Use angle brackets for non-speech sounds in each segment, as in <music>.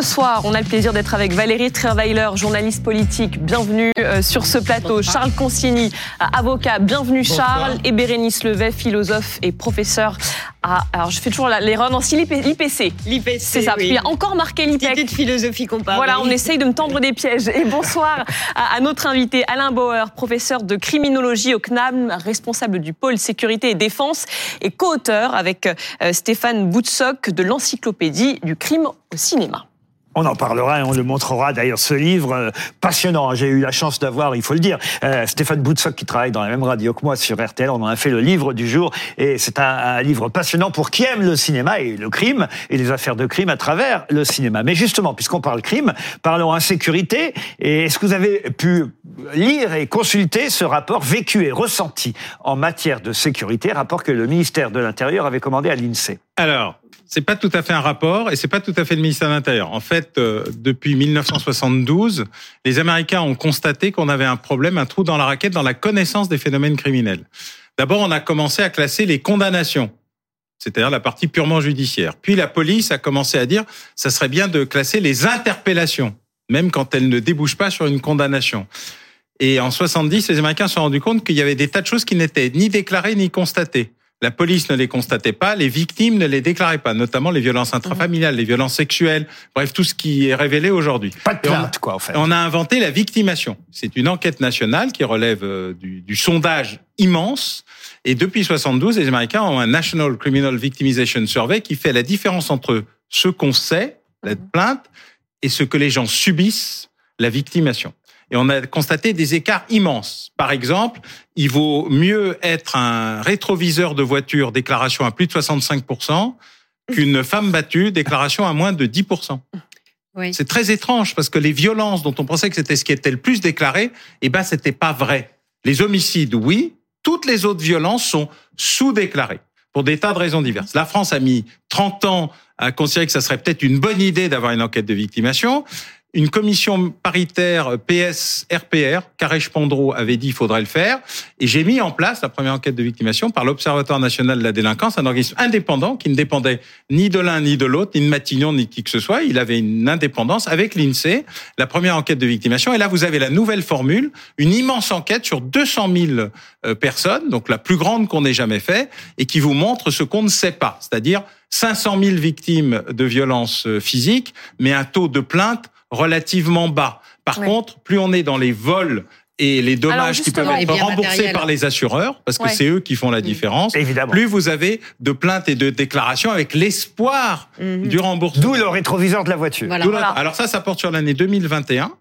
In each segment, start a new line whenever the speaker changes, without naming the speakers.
Ce soir, on a le plaisir d'être avec Valérie Trierweiler, journaliste politique. Bienvenue euh, sur ce plateau. Charles Consigny, avocat. Bienvenue Charles. Et Bérénice Levet, philosophe et professeur à... Alors, je fais toujours l'erreur. Non, si l'IPC.
L'IPC,
C'est ça. Il y a encore marqué l'IPEC.
Petite philosophie comparée.
Voilà, on essaye de me tendre des pièges. Et bonsoir à, à notre invité Alain Bauer, professeur de criminologie au CNAM, responsable du pôle sécurité et défense et co-auteur avec euh, Stéphane Boutsock de l'encyclopédie du crime au cinéma.
On en parlera et on le montrera d'ailleurs ce livre euh, passionnant. J'ai eu la chance d'avoir, il faut le dire, euh, Stéphane Boutsock qui travaille dans la même radio que moi sur RTL. On en a fait le livre du jour et c'est un, un, livre passionnant pour qui aime le cinéma et le crime et les affaires de crime à travers le cinéma. Mais justement, puisqu'on parle crime, parlons insécurité. Et est-ce que vous avez pu lire et consulter ce rapport vécu et ressenti en matière de sécurité, rapport que le ministère de l'Intérieur avait commandé à l'INSEE?
Alors, c'est pas tout à fait un rapport et c'est pas tout à fait le ministère de l'Intérieur. En fait, euh, depuis 1972, les Américains ont constaté qu'on avait un problème, un trou dans la raquette dans la connaissance des phénomènes criminels. D'abord, on a commencé à classer les condamnations, c'est-à-dire la partie purement judiciaire. Puis la police a commencé à dire ça serait bien de classer les interpellations, même quand elles ne débouchent pas sur une condamnation. Et en 70, les Américains se sont rendus compte qu'il y avait des tas de choses qui n'étaient ni déclarées ni constatées. La police ne les constatait pas, les victimes ne les déclaraient pas, notamment les violences intrafamiliales, les violences sexuelles, bref, tout ce qui est révélé aujourd'hui.
Pas de plainte, quoi, en fait.
On a inventé la victimation. C'est une enquête nationale qui relève du, du, sondage immense. Et depuis 72, les Américains ont un National Criminal Victimization Survey qui fait la différence entre ce qu'on sait, la plainte, et ce que les gens subissent, la victimation. Et on a constaté des écarts immenses. Par exemple, il vaut mieux être un rétroviseur de voiture, déclaration à plus de 65%, qu'une femme battue, déclaration à moins de 10%. Oui. C'est très étrange parce que les violences dont on pensait que c'était ce qui était le plus déclaré, eh ben, c'était pas vrai. Les homicides, oui. Toutes les autres violences sont sous-déclarées pour des tas de raisons diverses. La France a mis 30 ans à considérer que ça serait peut-être une bonne idée d'avoir une enquête de victimation une commission paritaire PS-RPR, Carèche-Pandreau avait dit qu'il faudrait le faire, et j'ai mis en place la première enquête de victimation par l'Observatoire national de la délinquance, un organisme indépendant qui ne dépendait ni de l'un ni de l'autre, ni de Matignon, ni de qui que ce soit. Il avait une indépendance avec l'INSEE, la première enquête de victimation. Et là, vous avez la nouvelle formule, une immense enquête sur 200 000 personnes, donc la plus grande qu'on ait jamais fait, et qui vous montre ce qu'on ne sait pas, c'est-à-dire 500 000 victimes de violences physiques, mais un taux de plainte relativement bas. Par contre, plus on est dans les vols et les dommages qui peuvent être remboursés par les assureurs, parce que ouais. c'est eux qui font la différence,
Évidemment.
plus vous avez de plaintes et de déclarations avec l'espoir mm -hmm. du remboursement.
D'où le rétroviseur de la voiture.
Voilà. Voilà. Alors ça, ça porte sur l'année 2021.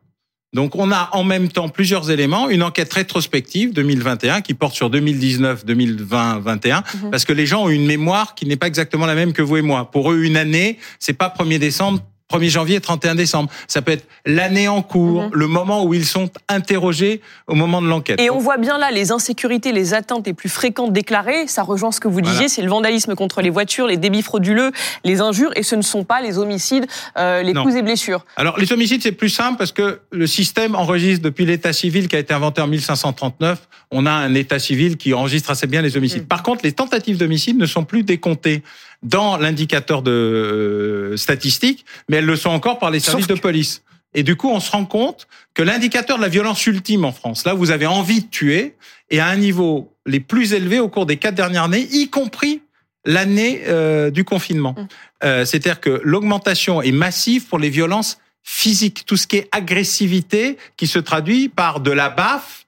Donc on a en même temps plusieurs éléments, une enquête rétrospective 2021 qui porte sur 2019, 2020, 21 mmh. parce que les gens ont une mémoire qui n'est pas exactement la même que vous et moi. Pour eux, une année, c'est pas 1er décembre 1er janvier, 31 décembre. Ça peut être l'année en cours, mmh. le moment où ils sont interrogés au moment de l'enquête.
Et on voit bien là les insécurités, les atteintes les plus fréquentes déclarées. Ça rejoint ce que vous disiez, voilà. c'est le vandalisme contre les voitures, les débits frauduleux, les injures, et ce ne sont pas les homicides, euh, les non. coups et blessures.
Alors les homicides, c'est plus simple parce que le système enregistre depuis l'état civil qui a été inventé en 1539. On a un état civil qui enregistre assez bien les homicides. Mmh. Par contre, les tentatives d'homicide ne sont plus décomptées dans l'indicateur de euh, statistique, mais elles le sont encore par les services Sauf de police. Et du coup, on se rend compte que l'indicateur de la violence ultime en France, là, vous avez envie de tuer, et à un niveau les plus élevés au cours des quatre dernières années, y compris l'année euh, du confinement. Mmh. Euh, C'est-à-dire que l'augmentation est massive pour les violences physiques, tout ce qui est agressivité, qui se traduit par de la baffe,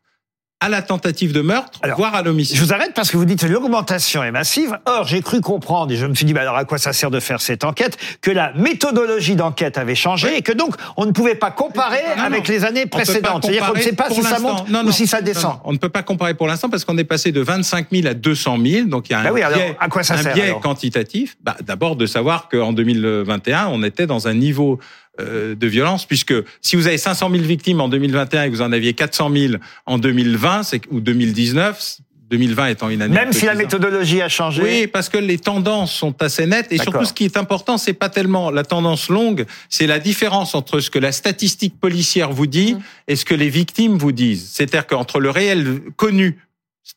à la tentative de meurtre, alors, voire à l'homicide.
Je vous arrête parce que vous dites que l'augmentation est massive. Or, j'ai cru comprendre, et je me suis dit, bah alors à quoi ça sert de faire cette enquête, que la méthodologie d'enquête avait changé oui. et que donc on ne pouvait pas comparer non, avec non. les années précédentes. C'est-à-dire qu'on ne sait pas si ça monte non, ou si ça descend.
on ne peut pas comparer pour l'instant parce qu'on est passé de 25 000 à 200 000, donc il y a un
bah oui,
biais,
alors, à quoi ça
un
sert,
biais quantitatif. Bah, D'abord de savoir qu'en 2021, on était dans un niveau de violence, puisque si vous avez 500 000 victimes en 2021 et que vous en aviez 400 000 en 2020 ou 2019, 2020 étant une année.
Même si la méthodologie a changé.
Oui, parce que les tendances sont assez nettes et surtout ce qui est important, c'est pas tellement la tendance longue, c'est la différence entre ce que la statistique policière vous dit mmh. et ce que les victimes vous disent. C'est-à-dire qu'entre le réel connu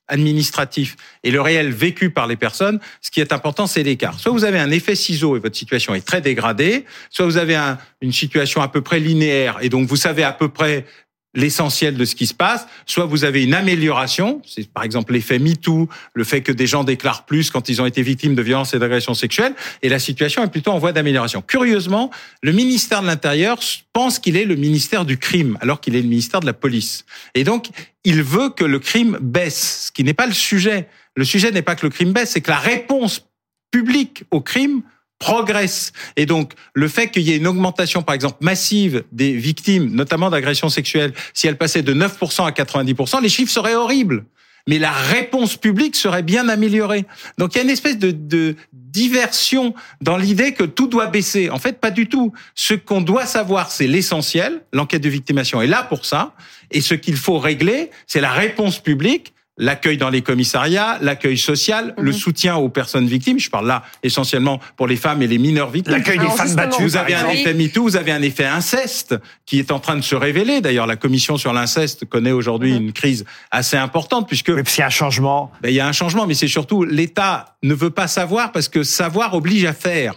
administratif et le réel vécu par les personnes, ce qui est important, c'est l'écart. Soit vous avez un effet ciseau et votre situation est très dégradée, soit vous avez une situation à peu près linéaire et donc vous savez à peu près l'essentiel de ce qui se passe, soit vous avez une amélioration, c'est par exemple l'effet MeToo, le fait que des gens déclarent plus quand ils ont été victimes de violences et d'agressions sexuelles, et la situation est plutôt en voie d'amélioration. Curieusement, le ministère de l'Intérieur pense qu'il est le ministère du crime, alors qu'il est le ministère de la police. Et donc, il veut que le crime baisse, ce qui n'est pas le sujet. Le sujet n'est pas que le crime baisse, c'est que la réponse publique au crime progresse. Et donc, le fait qu'il y ait une augmentation, par exemple, massive des victimes, notamment d'agressions sexuelles, si elle passait de 9% à 90%, les chiffres seraient horribles. Mais la réponse publique serait bien améliorée. Donc il y a une espèce de, de diversion dans l'idée que tout doit baisser. En fait, pas du tout. Ce qu'on doit savoir, c'est l'essentiel. L'enquête de victimation est là pour ça. Et ce qu'il faut régler, c'est la réponse publique l'accueil dans les commissariats, l'accueil social, le mhm. soutien aux personnes victimes. Je parle là essentiellement pour les femmes et les mineurs victimes.
L'accueil des femmes battues.
Vous avez un effet MeToo, vous avez un effet inceste qui est en train de se révéler. D'ailleurs, la commission sur l'inceste connaît aujourd'hui mhm. une crise assez importante puisque.
Mais a un changement.
Ben, il y a un changement, mais c'est surtout l'État ne veut pas savoir parce que savoir oblige à faire.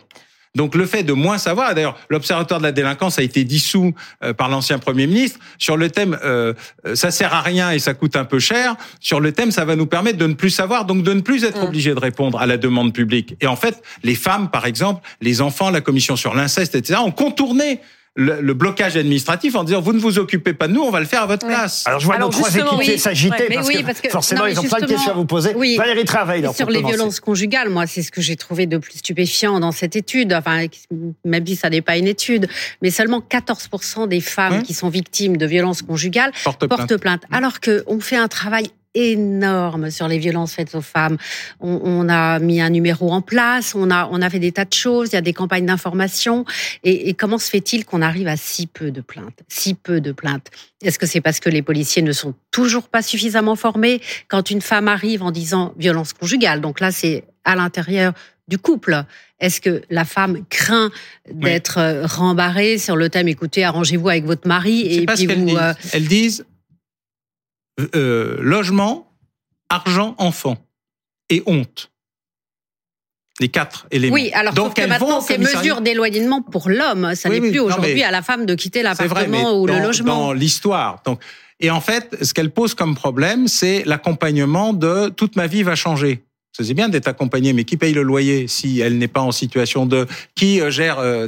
Donc le fait de moins savoir, d'ailleurs l'Observatoire de la délinquance a été dissous euh, par l'ancien Premier ministre, sur le thème euh, euh, ça sert à rien et ça coûte un peu cher, sur le thème ça va nous permettre de ne plus savoir, donc de ne plus être mm. obligé de répondre à la demande publique. Et en fait, les femmes par exemple, les enfants, la commission sur l'inceste, etc., ont contourné le, blocage administratif en disant vous ne vous occupez pas de nous, on va le faire à votre place.
Alors je vois nos trois équipiers s'agiter parce, que forcément ils ont plein de questions à vous poser.
Oui. Valérie Travail. Sur les violences conjugales, moi c'est ce que j'ai trouvé de plus stupéfiant dans cette étude. Enfin, même si ça n'est pas une étude, mais seulement 14% des femmes qui sont victimes de violences conjugales portent plainte. plainte. Alors qu'on fait un travail énorme sur les violences faites aux femmes. On, on, a mis un numéro en place, on a, on a fait des tas de choses, il y a des campagnes d'information. Et, et, comment se fait-il qu'on arrive à si peu de plaintes Si peu de plaintes? Est-ce que c'est parce que les policiers ne sont toujours pas suffisamment formés Quand une femme arrive en disant violence conjugale, donc là c'est à l'intérieur du couple. Est-ce que la femme craint d'être euh, rembarrée sur le thème écoutez, arrangez-vous avec votre mari
et puis vous. Euh, elles disent euh, logement, argent, enfant et honte. Les quatre éléments.
Oui, alors Donc que maintenant, ces mesures d'éloignement pour l'homme, ça n'est plus aujourd'hui à la femme de quitter l'appartement ou le logement.
Dans l'histoire. Donc, et en fait, ce qu'elle pose comme problème, c'est l'accompagnement de toute ma vie va changer. C'est bien d'être accompagné, mais qui paye le loyer si elle n'est pas en situation de qui euh, gère euh,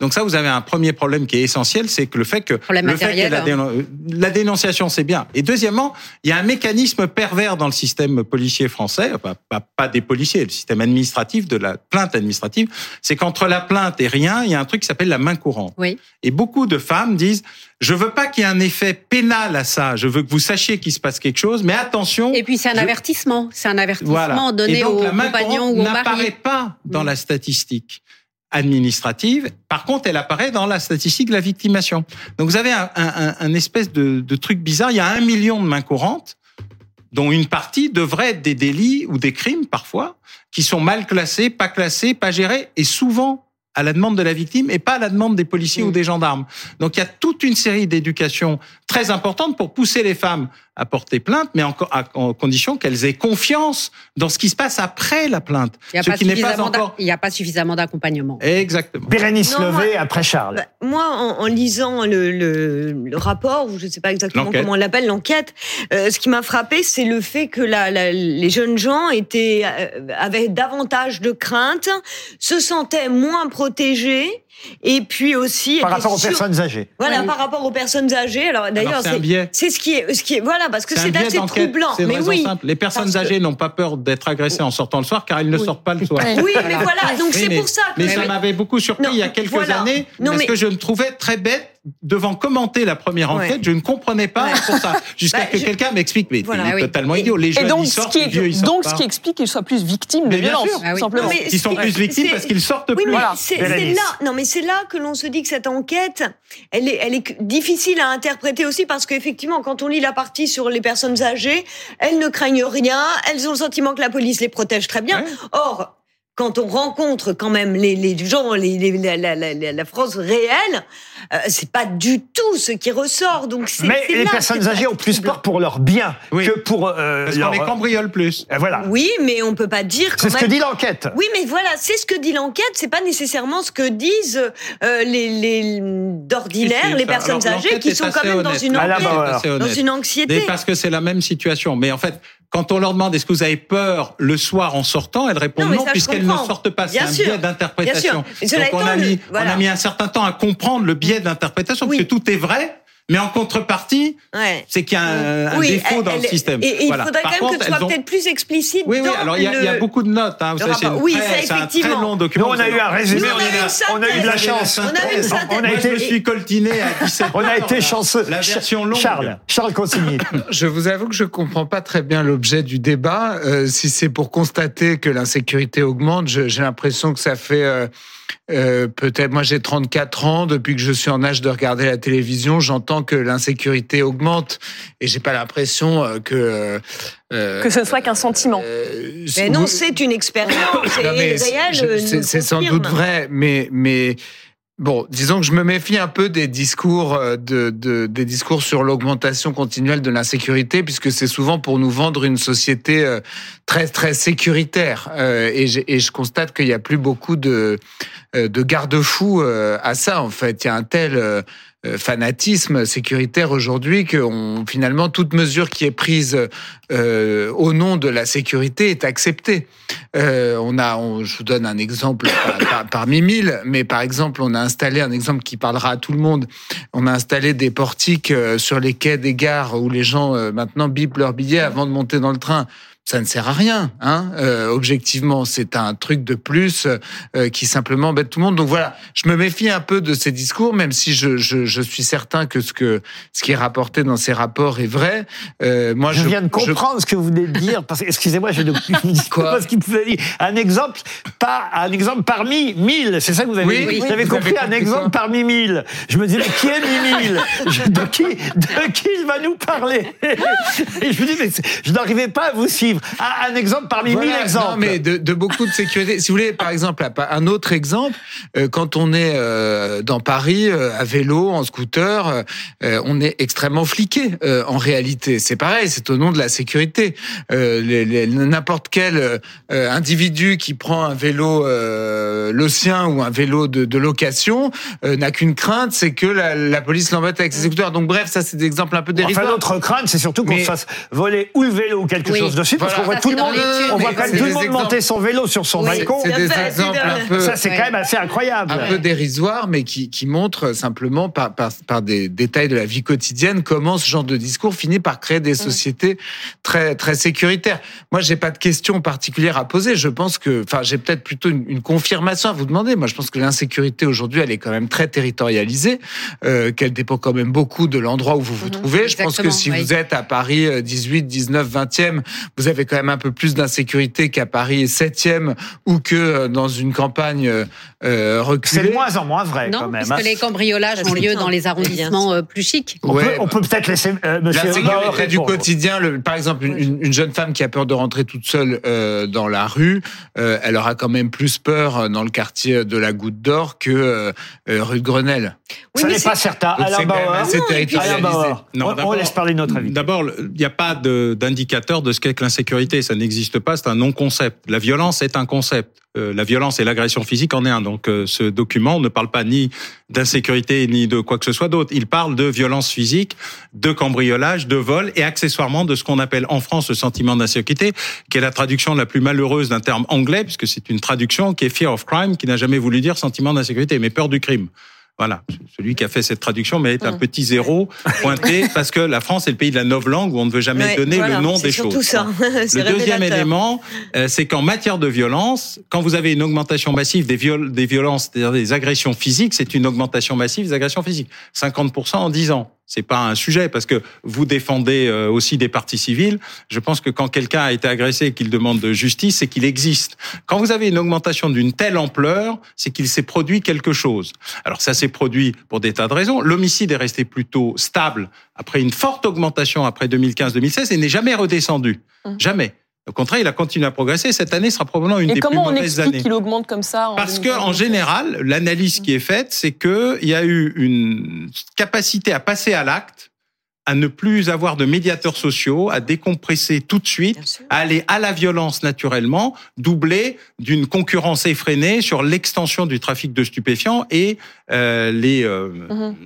Donc ça, vous avez un premier problème qui est essentiel, c'est que le fait que le fait que la, hein. la, dénonciation, c'est bien. Et deuxièmement, il y a un mécanisme pervers dans le système policier français, pas, pas, pas des policiers, le système administratif de la plainte administrative, c'est qu'entre la plainte et rien, il y a un truc qui s'appelle la main courante.
Oui.
Et beaucoup de femmes disent je veux pas qu'il y ait un effet pénal à ça. Je veux que vous sachiez qu'il se passe quelque chose, mais attention.
Et puis c'est un avertissement. C'est un avertissement donné au compagnon ou au
mari. n'apparaît pas dans mm. la statistique administrative. Par contre, elle apparaît dans la statistique de la victimation. Donc vous avez un, un, un espèce de, de, truc bizarre. Il y a un million de mains courantes, dont une partie devrait être des délits ou des crimes parfois, qui sont mal classés, pas classés, pas gérés, et souvent à la demande de la victime et pas à la demande des policiers ou mm. des gendarmes. Donc il y a toute une série d'éducations très importantes pour pousser les femmes à porter plainte, mais en, à, condition qu'elles aient confiance dans ce qui se passe après la plainte.
Il n'y a, pas encore... a pas suffisamment d'accompagnement.
Exactement.
Bérénice Levé après Charles. Bah,
moi, en, lisant le, le, le, rapport, ou je ne sais pas exactement comment on l'appelle, l'enquête, euh, ce qui m'a frappé, c'est le fait que la, la, les jeunes gens étaient euh, avaient davantage de crainte, se sentaient moins protégés protéger et puis aussi
par rapport aux personnes âgées.
Voilà, par rapport aux personnes âgées. Alors d'ailleurs, c'est ce qui est, ce qui est, voilà, parce que c'est assez troublant.
Mais oui, simple. les personnes âgées n'ont pas peur d'être agressées en sortant le soir, car elles ne sortent pas le soir.
Oui, mais voilà, donc c'est pour ça.
Que mais ça m'avait beaucoup surpris il y a quelques années, parce que je me trouvais très bête devant commenter la première enquête, je ne comprenais pas pour ça. <laughs> Jusqu'à bah, que quelqu'un m'explique, mais c'est totalement idiot. Les jeunes,
donc,
ils sortent, vieux, ils
Donc, ce qui explique qu'ils soient plus victimes de violence, ah simplement.
ils sont plus victimes parce qu'ils sortent plus.
C'est là, non, mais c'est là que l'on se dit que cette enquête, elle est, elle est difficile à interpréter aussi parce qu'effectivement, quand on lit la partie sur les personnes âgées, elles ne craignent rien, elles ont le sentiment que la police les protège très bien. Or, quand on rencontre quand même les, les gens, les, les la, la, la, France réelle, euh, c'est pas du tout ce qui ressort. Donc
mais les personnes âgées ont plus peur pour leur bien que pour
euh, Parce leur... qu'on les cambriole plus.
Euh, voilà.
Oui, mais on peut pas dire.
C'est ce que dit l'enquête.
Oui, mais voilà, c'est ce que dit l'enquête. C'est pas nécessairement ce que disent euh, les, les d'ordinaire les personnes âgées qui sont quand même dans une, dans une anxiété.
parce que c'est la même situation. Mais en fait, quand on leur demande est-ce que vous avez peur le soir en sortant, elles répondent non, puisqu'elles ne sortent pas. C'est un biais d'interprétation. Donc on a, mis, on a mis un certain temps à comprendre le biais d'interprétation parce que tout est vrai. Mais en contrepartie, c'est qu'il y a un, défaut dans le système.
Et, il faudrait quand même que tu sois peut-être plus explicite.
Oui, oui. Alors il y, a beaucoup de notes. Hein. Vous savez, c'est
oui, un très long
document. Nous, on a eu un résumé.
on,
a, eu de la chance.
On a eu une
On a été, je suis coltiné à 17
On a été chanceux.
La version longue.
Charles, Charles Consigny. <coughs>
Je vous avoue que je comprends pas très bien l'objet du débat. Euh, si c'est pour constater que l'insécurité augmente, j'ai l'impression que ça fait euh, euh, peut-être, moi j'ai 34 ans, depuis que je suis en âge de regarder la télévision, j'entends que l'insécurité augmente et j'ai pas l'impression euh, que...
Euh, que ce ne soit qu'un sentiment.
mais non, c'est une expérience.
C'est sans doute vrai, mais... mais Bon, disons que je me méfie un peu des discours de, de des discours sur l'augmentation continuelle de l'insécurité, puisque c'est souvent pour nous vendre une société très très sécuritaire. et, et je constate qu'il y a plus beaucoup de euh, de garde-fou euh, à ça. En fait, il y a un tel euh, fanatisme sécuritaire aujourd'hui que finalement toute mesure qui est prise au nom de la sécurité est acceptée. on a, je vous donne un exemple parmi mille, mais par exemple, on a installé un exemple qui parlera à tout le monde. On a installé des portiques sur les quais des gares où les gens maintenant bipent leur billet avant de monter dans le train ça ne sert à rien. Hein euh, objectivement, c'est un truc de plus euh, qui simplement embête tout le monde. Donc voilà, je me méfie un peu de ces discours, même si je, je, je suis certain que ce que ce qui est rapporté dans ces rapports est vrai.
Euh, moi, je, je, viens de comprendre ce que vous venez de dire. Parce excusez-moi, je ne <laughs> quoi ce qu'il pouvait dire. Un exemple, pas un exemple parmi mille. C'est ça que vous avez
dit.
vous avez compris un exemple parmi mille. Je me disais, qui est mille? <laughs> De qui de qui il va nous parler? Et je me dis, mais je n'arrivais pas à vous suivre. Ah, un exemple parmi mille exemples.
Non, mais de, de, beaucoup de sécurité. Si vous voulez, par exemple, un autre exemple, euh, quand on est euh, dans Paris euh, à vélo, en scooter, on est extrêmement fliqué. en réalité, c'est pareil, c'est au nom de la sécurité. N'importe quel individu qui prend un vélo, le sien ou un vélo de, de location, n'a qu'une crainte, c'est que la, la police l'embête avec ses écouteurs. Donc bref, ça c'est des exemples un peu dérisoires.
Enfin, notre crainte, c'est surtout qu'on se fasse voler ou le vélo ou quelque chose dessus parce qu'on voit tout le monde, on voit quand même tout le monde monter son vélo sur son balcon.
C'est des exemples un peu.
Ça, c'est quand même assez incroyable.
Un peu dérisoire, mais qui, qui montrent simplement par, par, par des détails de la vie quotidienne comment ce genre de discours finit par créer des sociétés très, très sécuritaires. Moi, j'ai pas de questions particulières à poser. Je pense que, enfin, j'ai peut-être plutôt une, une, confirmation à vous demander. Moi, je pense que l'insécurité aujourd'hui, elle est quand même très territorialisée, euh, qu'elle dépend quand même beaucoup de l'endroit où vous vous mhm. trouvez. Je pense que si vous êtes à Paris 18, 19, 20e, vous avez quand même un peu plus d'insécurité qu'à Paris 7e ou que euh, dans une campagne euh, reculée.
C'est de moins en moins vrai
non,
quand même.
Parce que hein. les cambriolages ont lieu dans les arrondissements euh, plus chics.
On peut, peut-être laisser euh, Monsieur
L'insécurité du quotidien, le, par exemple, une, une, jeune femme qui a peur de rentrer toute seule euh, dans la rue, euh, elle aura quand même plus peur dans le quartier de la Goutte d'Or que rue de Grenelle.
Oui, ça n'est pas certain. Alain Bauer. Non, on, laisse parler notre avis.
D'abord, il n'y a pas d'indicateur de, de ce qu'est que l'insécurité. Ça n'existe pas. C'est un non-concept. La violence est un concept. Euh, la violence et l'agression physique en est un. Donc, euh, ce document ne parle pas ni d'insécurité ni de quoi que ce soit d'autre. Il parle de violence physique, de cambriolage, de vol et accessoirement de ce qu'on appelle en France le sentiment d'insécurité, qui est la traduction la plus malheureuse d'un terme anglais, puisque c'est une traduction qui est fear of crime, qui n'a jamais voulu dire sentiment d'insécurité, mais peur du crime. Voilà, celui qui a fait cette traduction mérite un mmh. petit zéro pointé <laughs> parce que la France est le pays de la langue où on ne veut jamais donner le nom des choses.
Ça. <laughs>
le deuxième élément, euh, c'est qu'en matière de violence, quand vous avez une augmentation massive des, viol des violences, c'est-à-dire des agressions physiques, c'est une augmentation massive des agressions physiques. 50% en 10 ans c'est pas un sujet parce que vous défendez euh, aussi des partis civils. Je pense que quand quelqu'un a été agressé et qu'il demande de justice, c'est qu'il existe. Quand vous avez une augmentation d'une telle ampleur, c'est qu'il s'est produit quelque chose. Alors ça s'est produit pour des tas de raisons. L'homicide est resté plutôt stable après une forte augmentation après 2015-2016 et n'est jamais redescendu. Mmh. Jamais. Au contraire, il a continué à progresser. Cette année sera probablement une des plus mauvaises années.
Et comment on explique qu'il augmente comme ça
Parce que en général, l'analyse qui est faite, c'est que il y a eu une capacité à passer à l'acte à ne plus avoir de médiateurs sociaux, à décompresser tout de suite, à aller à la violence naturellement, doublée d'une concurrence effrénée sur l'extension du trafic de stupéfiants et euh, les euh, mhm.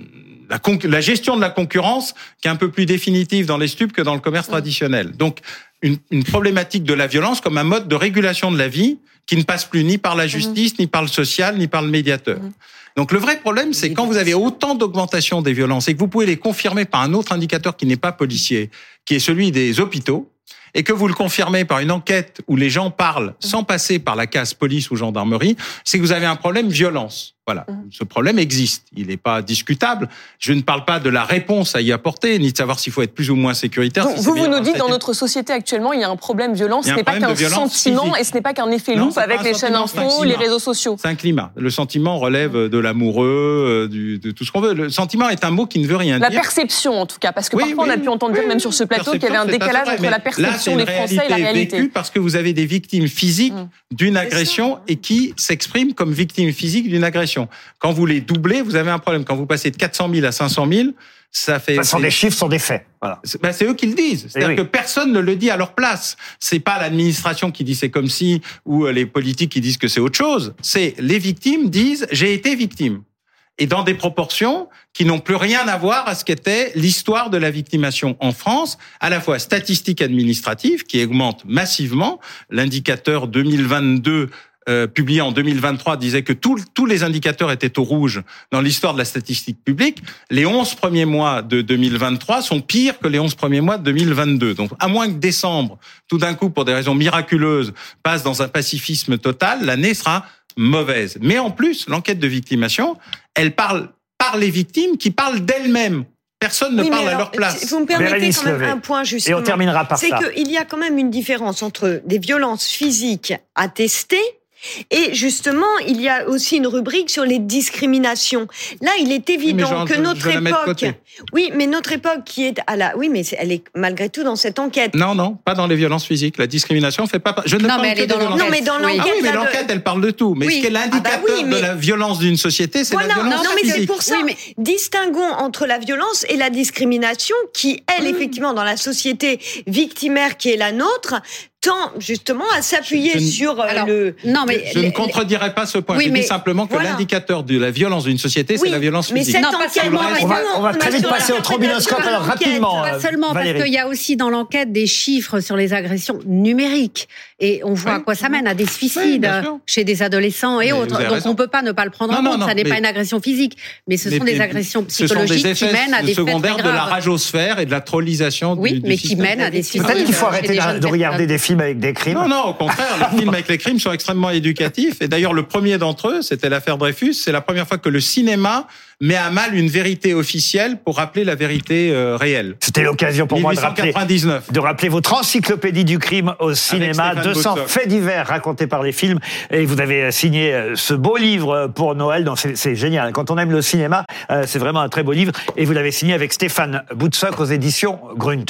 la, la, gestion de la concurrence qui est un peu plus définitive dans les stupes que dans le commerce mhm. traditionnel. Donc une, une, problématique de la violence comme un mode de régulation de la vie qui ne passe plus ni par la mhm. justice, ni par le social, ni par le médiateur. Donc le vrai problème, c'est quand vous avez autant d'augmentation des violences et que vous pouvez les confirmer par un autre indicateur qui n'est pas policier, qui est celui des hôpitaux, et que vous le confirmez par une enquête où les gens parlent sans passer par la case police ou gendarmerie, c'est que vous avez un problème violence. Voilà, mmh. ce problème existe. Il n'est pas discutable. Je ne parle pas de la réponse à y apporter, ni de savoir s'il faut être plus ou moins sécuritaire.
vous, vous nous dites, dans notre société actuellement, il y a un problème violent. Ce n'est pas qu'un sentiment et ce n'est pas qu'un effet loupe avec les chaînes info, les réseaux sociaux.
C'est un climat. Le sentiment relève de l'amoureux, euh, de tout ce qu'on veut. Le sentiment est un mot qui ne veut rien
dire.
La
perception, en tout cas, parce que parfois on a pu entendre dire, même sur ce plateau, qu'il y avait un décalage entre la perception des Français et la réalité.
parce que vous avez des victimes physiques mmh. d'une agression et qui s'expriment comme victimes physiques d'une agression. Quand vous les doubler, vous avez un problème. Quand vous passez de 400 000 à 500 000, ça fait.
Ce sont des chiffres, ce sont des faits.
Voilà. Ben c'est eux qui le disent. Eh C'est-à-dire que personne ne le dit à leur place. C'est pas l'administration qui dit c'est comme si ou les politiques qui disent que c'est autre chose. C'est les victimes disent j'ai été victime et dans des proportions qui n'ont plus rien à voir à ce qu'était l'histoire de la victimation en France, à la fois statistique administrative qui augmente massivement, l'indicateur 2022 euh, publié en 2023 disait que tous les indicateurs étaient au rouge dans l'histoire de la statistique publique. Les 11 premiers mois de 2023 sont pires que les 11 premiers mois de 2022. Donc, à moins que décembre, tout d'un coup, pour des raisons miraculeuses, passe dans un pacifisme total, l'année sera mauvaise. Mais en plus, l'enquête de victimation, elle parle par les victimes qui parlent d'elles-mêmes. Personne ne parle à leur place.
Vous me permettez quand même un point justement.
Et on terminera par
ça. C'est qu'il y a quand même une différence entre des violences physiques attestées et justement, il y a aussi une rubrique sur les discriminations. Là, il est évident que notre époque, oui, mais notre époque qui est à la, oui, mais elle est malgré tout dans cette enquête.
Non, non, pas dans les violences physiques. La discrimination fait pas. Je ne non, mais elle est dans
Non, mais dans l'enquête.
Ah oui, mais l'enquête, elle parle de tout. Mais ce qui est l'indicateur ah bah de la violence d'une société, c'est la violence
non, mais c'est pour ça. mais distinguons entre la violence et la discrimination, qui elle, effectivement, dans la société victimaire qui est la nôtre, tend justement à s'appuyer sur euh, le.
Non, mais je ne contredirais pas ce point. je dis simplement que l'indicateur de la violence d'une société, c'est la violence physique. Mais cette
enquête, on, va, on va très vite passer au trombinoscope alors rapidement.
Pas seulement parce qu'il y a aussi dans l'enquête des chiffres sur les agressions numériques et on voit à quoi ça mène à des suicides chez des adolescents et autres. Donc on peut pas ne pas le prendre en compte. ça n'est pas une agression physique, mais ce sont des agressions psychologiques qui mènent à des
secondaires de la rageosphère et de la trollisation.
Oui, mais qui mènent à des suicides.
Peut-être qu'il faut arrêter de regarder des avec des crimes.
Non, non, au contraire, les films avec les crimes sont extrêmement éducatifs. Et d'ailleurs, le premier d'entre eux, c'était l'affaire Dreyfus. C'est la première fois que le cinéma met à mal une vérité officielle pour rappeler la vérité euh, réelle.
C'était l'occasion pour moi de rappeler, de rappeler votre encyclopédie du crime au cinéma, 200 faits divers racontés par les films. Et vous avez euh, signé euh, ce beau livre pour Noël. Donc c'est génial. Quand on aime le cinéma, c'est vraiment un très beau livre. Et vous l'avez signé avec Stéphane Boutsock aux éditions Grunt.